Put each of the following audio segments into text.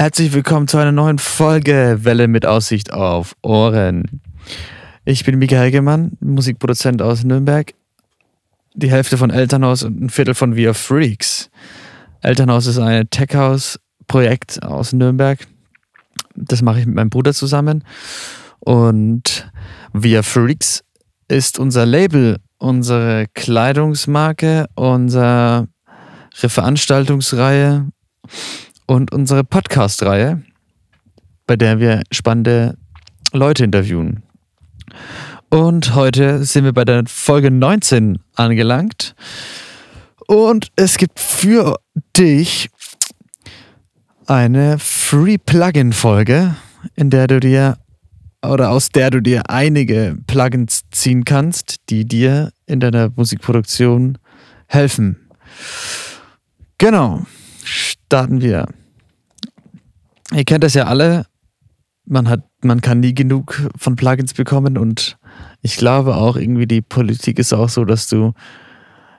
Herzlich willkommen zu einer neuen Folge Welle mit Aussicht auf Ohren. Ich bin Mika Hegemann, Musikproduzent aus Nürnberg. Die Hälfte von Elternhaus und ein Viertel von Are Freaks. Elternhaus ist ein Tech-House-Projekt aus Nürnberg. Das mache ich mit meinem Bruder zusammen. Und Are Freaks ist unser Label, unsere Kleidungsmarke, unsere Veranstaltungsreihe und unsere Podcast-Reihe, bei der wir spannende Leute interviewen. Und heute sind wir bei der Folge 19 angelangt. Und es gibt für dich eine Free Plugin-Folge, in der du dir oder aus der du dir einige Plugins ziehen kannst, die dir in deiner Musikproduktion helfen. Genau, starten wir. Ihr kennt das ja alle. Man hat, man kann nie genug von Plugins bekommen und ich glaube auch irgendwie die Politik ist auch so, dass du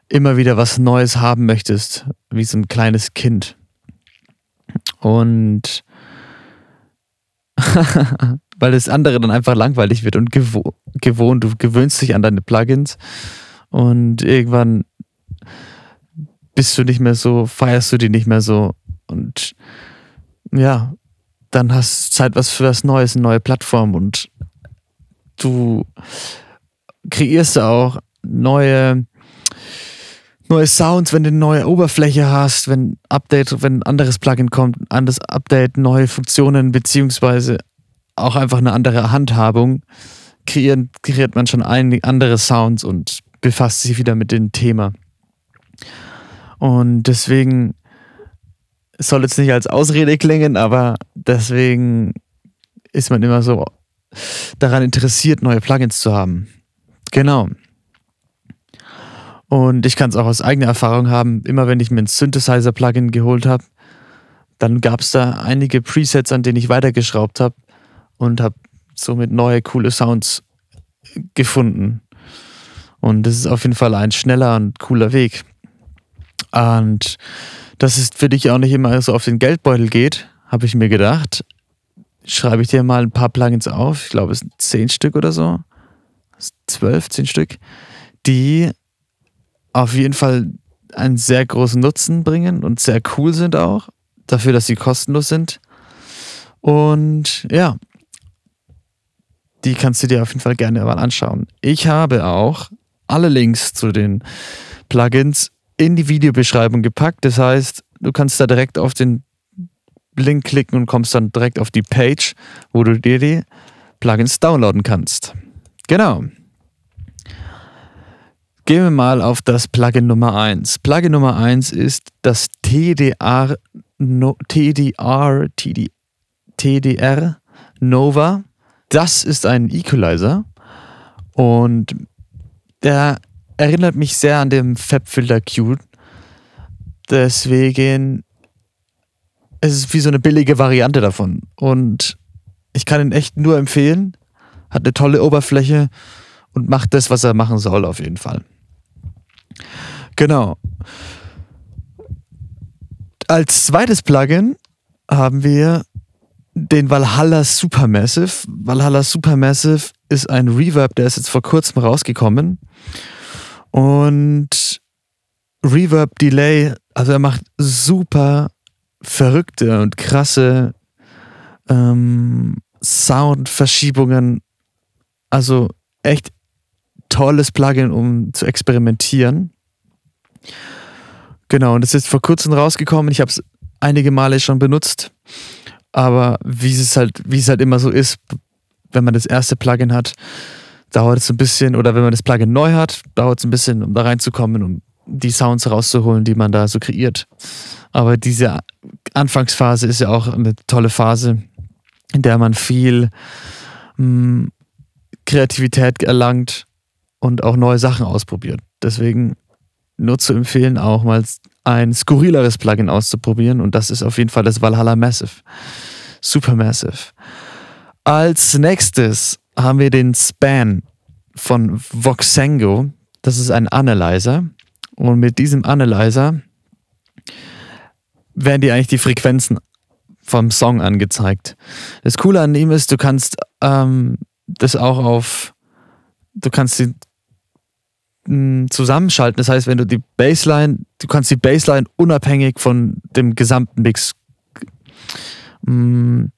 immer wieder was Neues haben möchtest, wie so ein kleines Kind. Und weil das andere dann einfach langweilig wird und gewo gewohnt, du gewöhnst dich an deine Plugins und irgendwann bist du nicht mehr so, feierst du die nicht mehr so. Und ja, dann hast du Zeit was für was Neues, eine neue Plattform. Und du kreierst auch neue neue Sounds, wenn du eine neue Oberfläche hast, wenn Update, wenn ein anderes Plugin kommt, ein anderes Update, neue Funktionen, beziehungsweise auch einfach eine andere Handhabung, kreiert, kreiert man schon ein, andere Sounds und befasst sich wieder mit dem Thema. Und deswegen soll jetzt nicht als Ausrede klingen, aber deswegen ist man immer so daran interessiert, neue Plugins zu haben. Genau. Und ich kann es auch aus eigener Erfahrung haben, immer wenn ich mir ein Synthesizer-Plugin geholt habe, dann gab es da einige Presets, an denen ich weitergeschraubt habe und habe somit neue, coole Sounds gefunden. Und das ist auf jeden Fall ein schneller und cooler Weg. Und dass es für dich auch nicht immer so auf den Geldbeutel geht, habe ich mir gedacht, schreibe ich dir mal ein paar Plugins auf. Ich glaube, es sind zehn Stück oder so. Zwölf, zehn Stück, die auf jeden Fall einen sehr großen Nutzen bringen und sehr cool sind auch. Dafür, dass sie kostenlos sind. Und ja, die kannst du dir auf jeden Fall gerne mal anschauen. Ich habe auch alle Links zu den Plugins in die Videobeschreibung gepackt. Das heißt, du kannst da direkt auf den Link klicken und kommst dann direkt auf die Page, wo du dir die Plugins downloaden kannst. Genau. Gehen wir mal auf das Plugin Nummer 1. Plugin Nummer 1 ist das TDR, no, TDR, TD, TDR Nova das ist ein Equalizer und der erinnert mich sehr an den Fabfilter Q. Deswegen es ist wie so eine billige Variante davon und ich kann ihn echt nur empfehlen. Hat eine tolle Oberfläche und macht das, was er machen soll, auf jeden Fall. Genau. Als zweites Plugin haben wir den Valhalla Supermassive. Valhalla Supermassive ist ein Reverb, der ist jetzt vor kurzem rausgekommen. Und Reverb Delay, also er macht super verrückte und krasse ähm, Soundverschiebungen. Also echt tolles Plugin, um zu experimentieren. Genau, und das ist vor kurzem rausgekommen. Ich habe es einige Male schon benutzt. Aber wie es halt, wie es halt immer so ist, wenn man das erste Plugin hat, dauert es ein bisschen, oder wenn man das Plugin neu hat, dauert es ein bisschen, um da reinzukommen, um die Sounds rauszuholen, die man da so kreiert. Aber diese Anfangsphase ist ja auch eine tolle Phase, in der man viel mh, hm, Kreativität erlangt und auch neue Sachen ausprobiert. Deswegen nur zu empfehlen, auch mal ein skurrileres Plugin auszuprobieren und das ist auf jeden Fall das Valhalla Massive. Supermassive. Als nächstes haben wir den Span von Voxengo. Das ist ein Analyzer und mit diesem Analyzer werden dir eigentlich die Frequenzen vom Song angezeigt. Das Coole an ihm ist, du kannst ähm, das auch auf, du kannst sie mh, zusammenschalten. Das heißt, wenn du die Bassline, du kannst die Bassline unabhängig von dem gesamten Mix mh,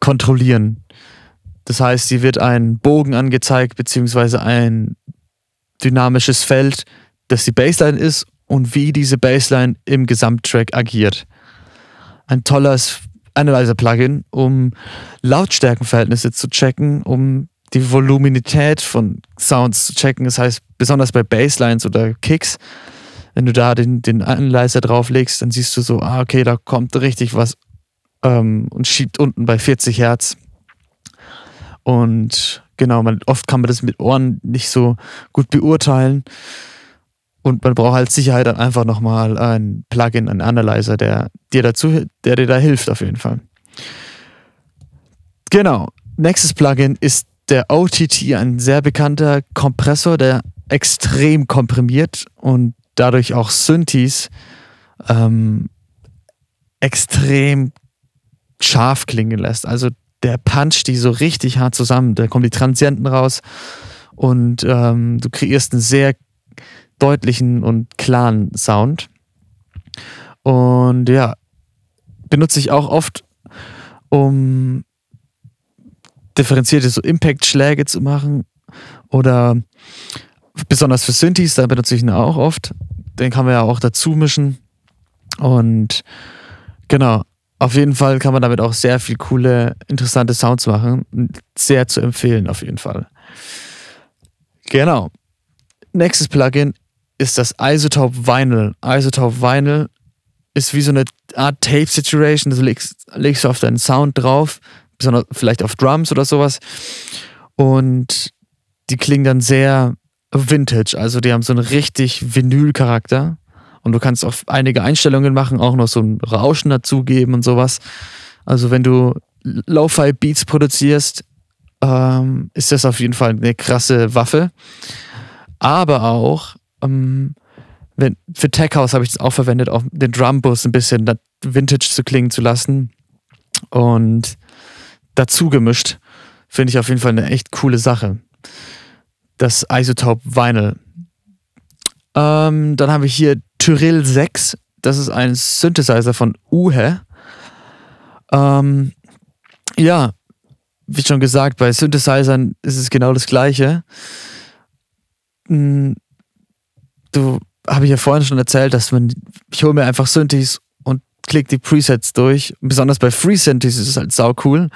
kontrollieren. Das heißt, sie wird ein Bogen angezeigt, beziehungsweise ein dynamisches Feld, das die Bassline ist und wie diese Bassline im Gesamttrack agiert. Ein tolles Analyzer-Plugin, um Lautstärkenverhältnisse zu checken, um die Voluminität von Sounds zu checken. Das heißt, besonders bei Basslines oder Kicks, wenn du da den, den Analyzer drauflegst, dann siehst du so, ah, okay, da kommt richtig was ähm, und schiebt unten bei 40 Hertz. Und genau, man, oft kann man das mit Ohren nicht so gut beurteilen. Und man braucht halt Sicherheit dann einfach nochmal ein Plugin, einen Analyzer, der dir dazu, der dir da hilft auf jeden Fall. Genau. Nächstes Plugin ist der OTT, ein sehr bekannter Kompressor, der extrem komprimiert und dadurch auch Synthes ähm, extrem scharf klingen lässt. Also der puncht die so richtig hart zusammen. Da kommen die Transienten raus und ähm, du kreierst einen sehr deutlichen und klaren Sound. Und ja, benutze ich auch oft, um differenzierte so Impact-Schläge zu machen oder besonders für Synthes, da benutze ich ihn auch oft. Den kann man ja auch dazu mischen. Und genau, auf jeden Fall kann man damit auch sehr viel coole, interessante Sounds machen. Sehr zu empfehlen, auf jeden Fall. Genau. Nächstes Plugin ist das Isotope Vinyl. Isotope Vinyl ist wie so eine Art Tape-Situation. Du legst, legst auf deinen Sound drauf, besonders vielleicht auf Drums oder sowas. Und die klingen dann sehr vintage. Also die haben so einen richtig Vinyl-Charakter. Und du kannst auch einige Einstellungen machen, auch noch so ein Rauschen dazugeben und sowas. Also wenn du Lo-Fi-Beats produzierst, ähm, ist das auf jeden Fall eine krasse Waffe. Aber auch ähm, wenn, für Tech House habe ich das auch verwendet, auch den Drumbus ein bisschen vintage zu klingen zu lassen. Und dazu gemischt, finde ich auf jeden Fall eine echt coole Sache. Das Isotope Vinyl. Ähm, dann habe ich hier Tyrell 6. Das ist ein Synthesizer von Uhe. Ähm, ja, wie schon gesagt, bei Synthesizern ist es genau das Gleiche. Hm, du habe ich ja vorhin schon erzählt, dass man, ich hole mir einfach Synthes und klicke die Presets durch. Besonders bei Free Synthes ist es halt sau cool.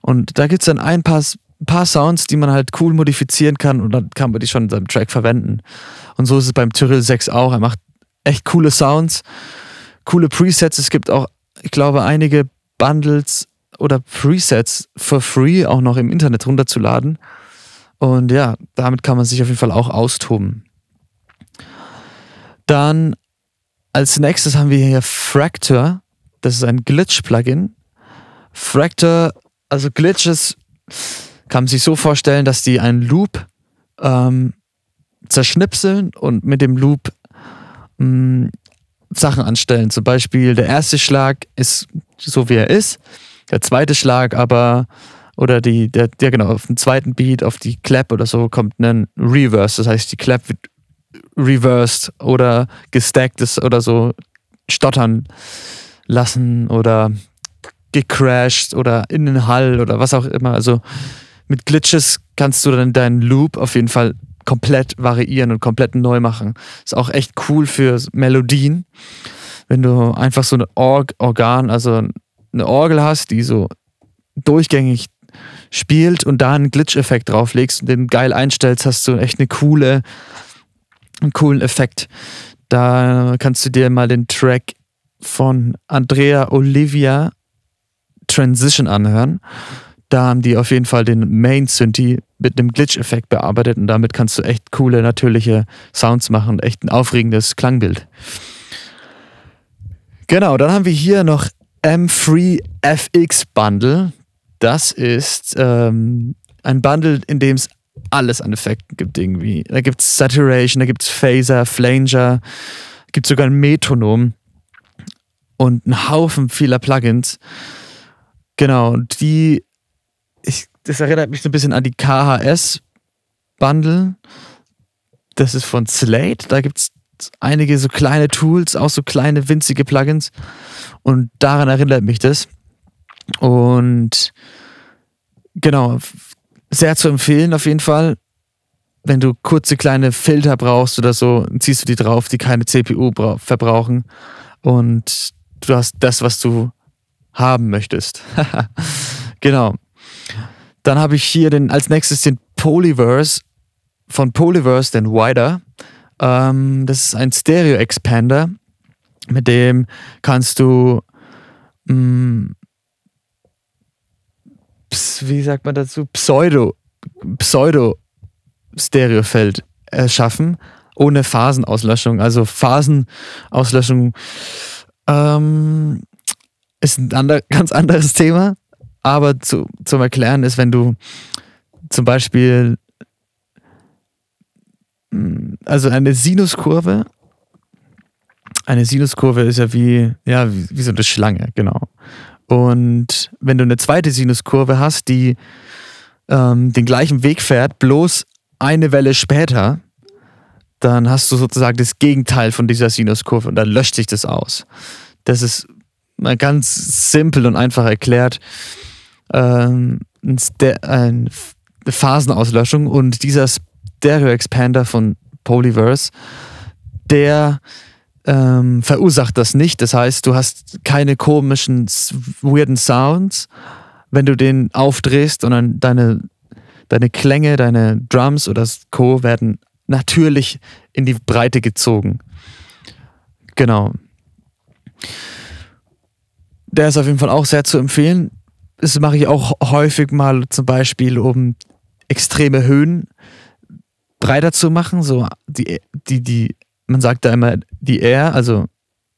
Und da gibt es dann ein paar, paar Sounds, die man halt cool modifizieren kann und dann kann man die schon in seinem Track verwenden. Und so ist es beim Tyrell 6 auch. Er macht echt coole Sounds, coole Presets. Es gibt auch, ich glaube, einige Bundles oder Presets for free auch noch im Internet runterzuladen. Und ja, damit kann man sich auf jeden Fall auch austoben. Dann als nächstes haben wir hier Fractor. Das ist ein Glitch-Plugin. Fractor, also Glitches kann man sich so vorstellen, dass die einen Loop ähm, zerschnipseln und mit dem Loop mh, mm, Sachen anstellen. Zum Beispiel der erste Schlag ist so wie er ist, der zweite Schlag aber oder die, der, der genau, auf dem zweiten Beat, auf die Clap oder so kommt ein Reverse. Das heißt, die Clap wird reversed oder gestackt oder so stottern lassen oder gecrashed oder in den Hall oder was auch immer. Also mit Glitches kannst du dann deinen Loop auf jeden Fall komplett variieren und komplett neu machen. Ist auch echt cool für Melodien. Wenn du einfach so ein Org Organ, also eine Orgel hast, die so durchgängig spielt und da einen Glitch-Effekt drauflegst und den geil einstellst, hast du echt eine coole einen coolen Effekt. Da kannst du dir mal den Track von Andrea Olivia Transition anhören. Da haben die auf jeden Fall den Main Synthi mit einem Glitch-Effekt bearbeitet und damit kannst du echt coole, natürliche Sounds machen echt ein aufregendes Klangbild. Genau, dann haben wir hier noch M3 FX Bundle. Das ist ähm, ein Bundle, in dem es alles an Effekten gibt irgendwie. Da gibt es Saturation, da gibt es Phaser, Flanger, gibt sogar ein Metronom. und einen Haufen vieler Plugins. Genau, und die, ich, das erinnert mich so ein bisschen an die KHS-Bundle. Das ist von Slate. Da gibt es einige so kleine Tools, auch so kleine winzige Plugins. Und daran erinnert mich das. Und genau, sehr zu empfehlen auf jeden Fall. Wenn du kurze kleine Filter brauchst oder so, ziehst du die drauf, die keine CPU verbrauchen. Und du hast das, was du haben möchtest. genau. Dann habe ich hier den, als nächstes den Polyverse von Polyverse, den Wider. Ähm, das ist ein Stereo-Expander, mit dem kannst du, mh, mm, wie sagt man dazu, Pseudo, Pseudo-Stereofeld erschaffen, ohne Phasenauslöschung. Also Phasenauslöschung ähm, ist ein ander, ganz anderes Thema, aber zu, zum Erklären ist, wenn du zum Beispiel also eine Sinuskurve. Eine Sinuskurve ist ja wie, ja, wie, wie so eine Schlange, genau. Und wenn du eine zweite Sinuskurve hast, die ähm, den gleichen Weg fährt, bloß eine Welle später, dann hast du sozusagen das Gegenteil von dieser Sinuskurve und dann löscht sich das aus. Das ist mal ganz simpel und einfach erklärt. Ähm, eine Phasenauslöschung und dieser Stereo Expander von Polyverse, der ähm, verursacht das nicht. Das heißt, du hast keine komischen, weirden Sounds, wenn du den aufdrehst und dann deine, deine Klänge, deine Drums oder Co. werden natürlich in die Breite gezogen. Genau. Der ist auf jeden Fall auch sehr zu empfehlen. Das mache ich auch häufig mal zum Beispiel, um extreme Höhen breiter zu machen, so die, die, die, man sagt da immer die R, also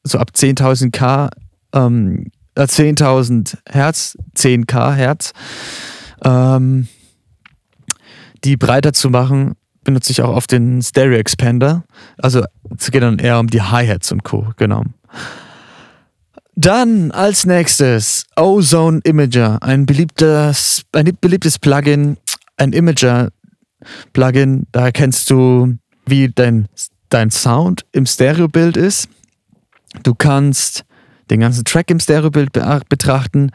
so ab 10.000 K, ähm, 10.000 äh, Hertz, 10K Hertz, ähm, die breiter zu machen, benutze ich auch auf den Stereo Expander. Also es geht dann eher um die Hi-Hats und Co. Genau. Dann als nächstes Ozone Imager, ein beliebtes, ein beliebtes Plugin, ein Imager, Plugin. Da erkennst du, wie dein, dein Sound im Stereobild ist. Du kannst den ganzen Track im Stereobild betrachten.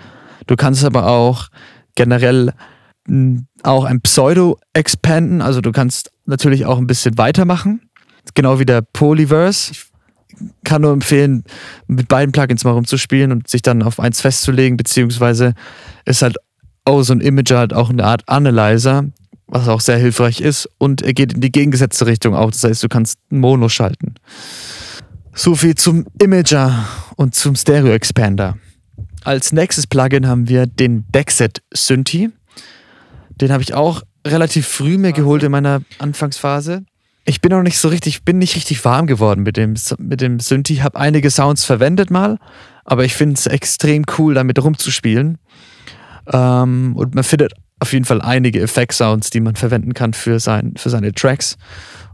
Du kannst aber auch generell hm, auch ein Pseudo expanden. Also du kannst natürlich auch ein bisschen weitermachen. Genau wie der Polyverse. Ich kann nur empfehlen, mit beiden Plugins mal rumzuspielen und sich dann auf eins festzulegen, beziehungsweise ist halt oh, so ein Imager halt auch eine Art Analyzer, was auch sehr hilfreich ist. Und er geht in die gegengesetzte Richtung auch. Das heißt, du kannst Mono schalten. So viel zum Imager und zum Stereo Expander. Als nächstes Plugin haben wir den Dexet Synthi. Den habe ich auch relativ früh mir geholt in meiner Anfangsphase. Ich bin noch nicht so richtig, bin nicht richtig warm geworden mit dem, mit dem Synthi. Habe einige Sounds verwendet mal, aber ich finde es extrem cool, damit rumzuspielen. Ähm, und man findet auf jeden Fall einige Effekt-Sounds, die man verwenden kann für, sein, für seine Tracks.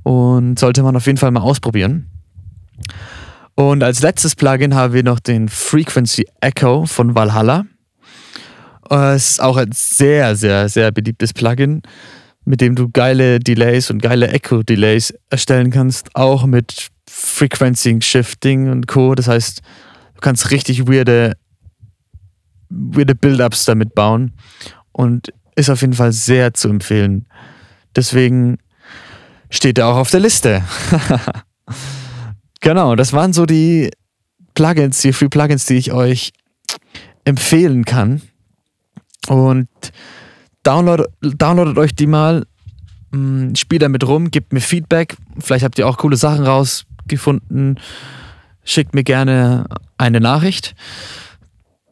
Und sollte man auf jeden Fall mal ausprobieren. Und als letztes Plugin haben wir noch den Frequency Echo von Valhalla. Es ist auch ein sehr, sehr, sehr beliebtes Plugin, mit dem du geile Delays und geile Echo-Delays erstellen kannst, auch mit Frequency Shifting und Co. Das heißt, du kannst richtig weirde, weirde Build-Ups damit bauen. Und ist auf jeden Fall sehr zu empfehlen. Deswegen steht er auch auf der Liste. genau, das waren so die Plugins, die Free Plugins, die ich euch empfehlen kann. Und download, downloadet euch die mal, mm, spielt damit rum, gebt mir Feedback. Vielleicht habt ihr auch coole Sachen rausgefunden. Schickt mir gerne eine Nachricht.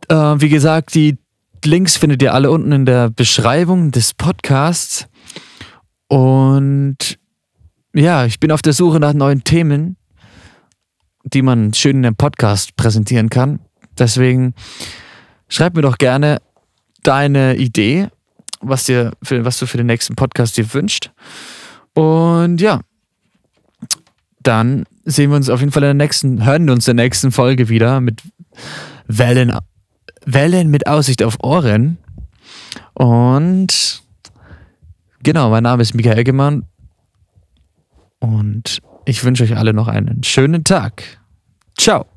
Äh, wie gesagt, die Links findet ihr alle unten in der Beschreibung des Podcasts. Und ja, ich bin auf der Suche nach neuen Themen, die man schön in dem Podcast präsentieren kann. Deswegen schreib mir doch gerne deine Idee, was, dir für, was du für den nächsten Podcast dir wünscht. Und ja, dann sehen wir uns auf jeden Fall in der nächsten, hören wir uns in der nächsten Folge wieder mit Wellen, Wellen mit Aussicht auf Ohren. Und genau, mein Name ist Michael Gemmann und ich wünsche euch alle noch einen schönen Tag. Ciao.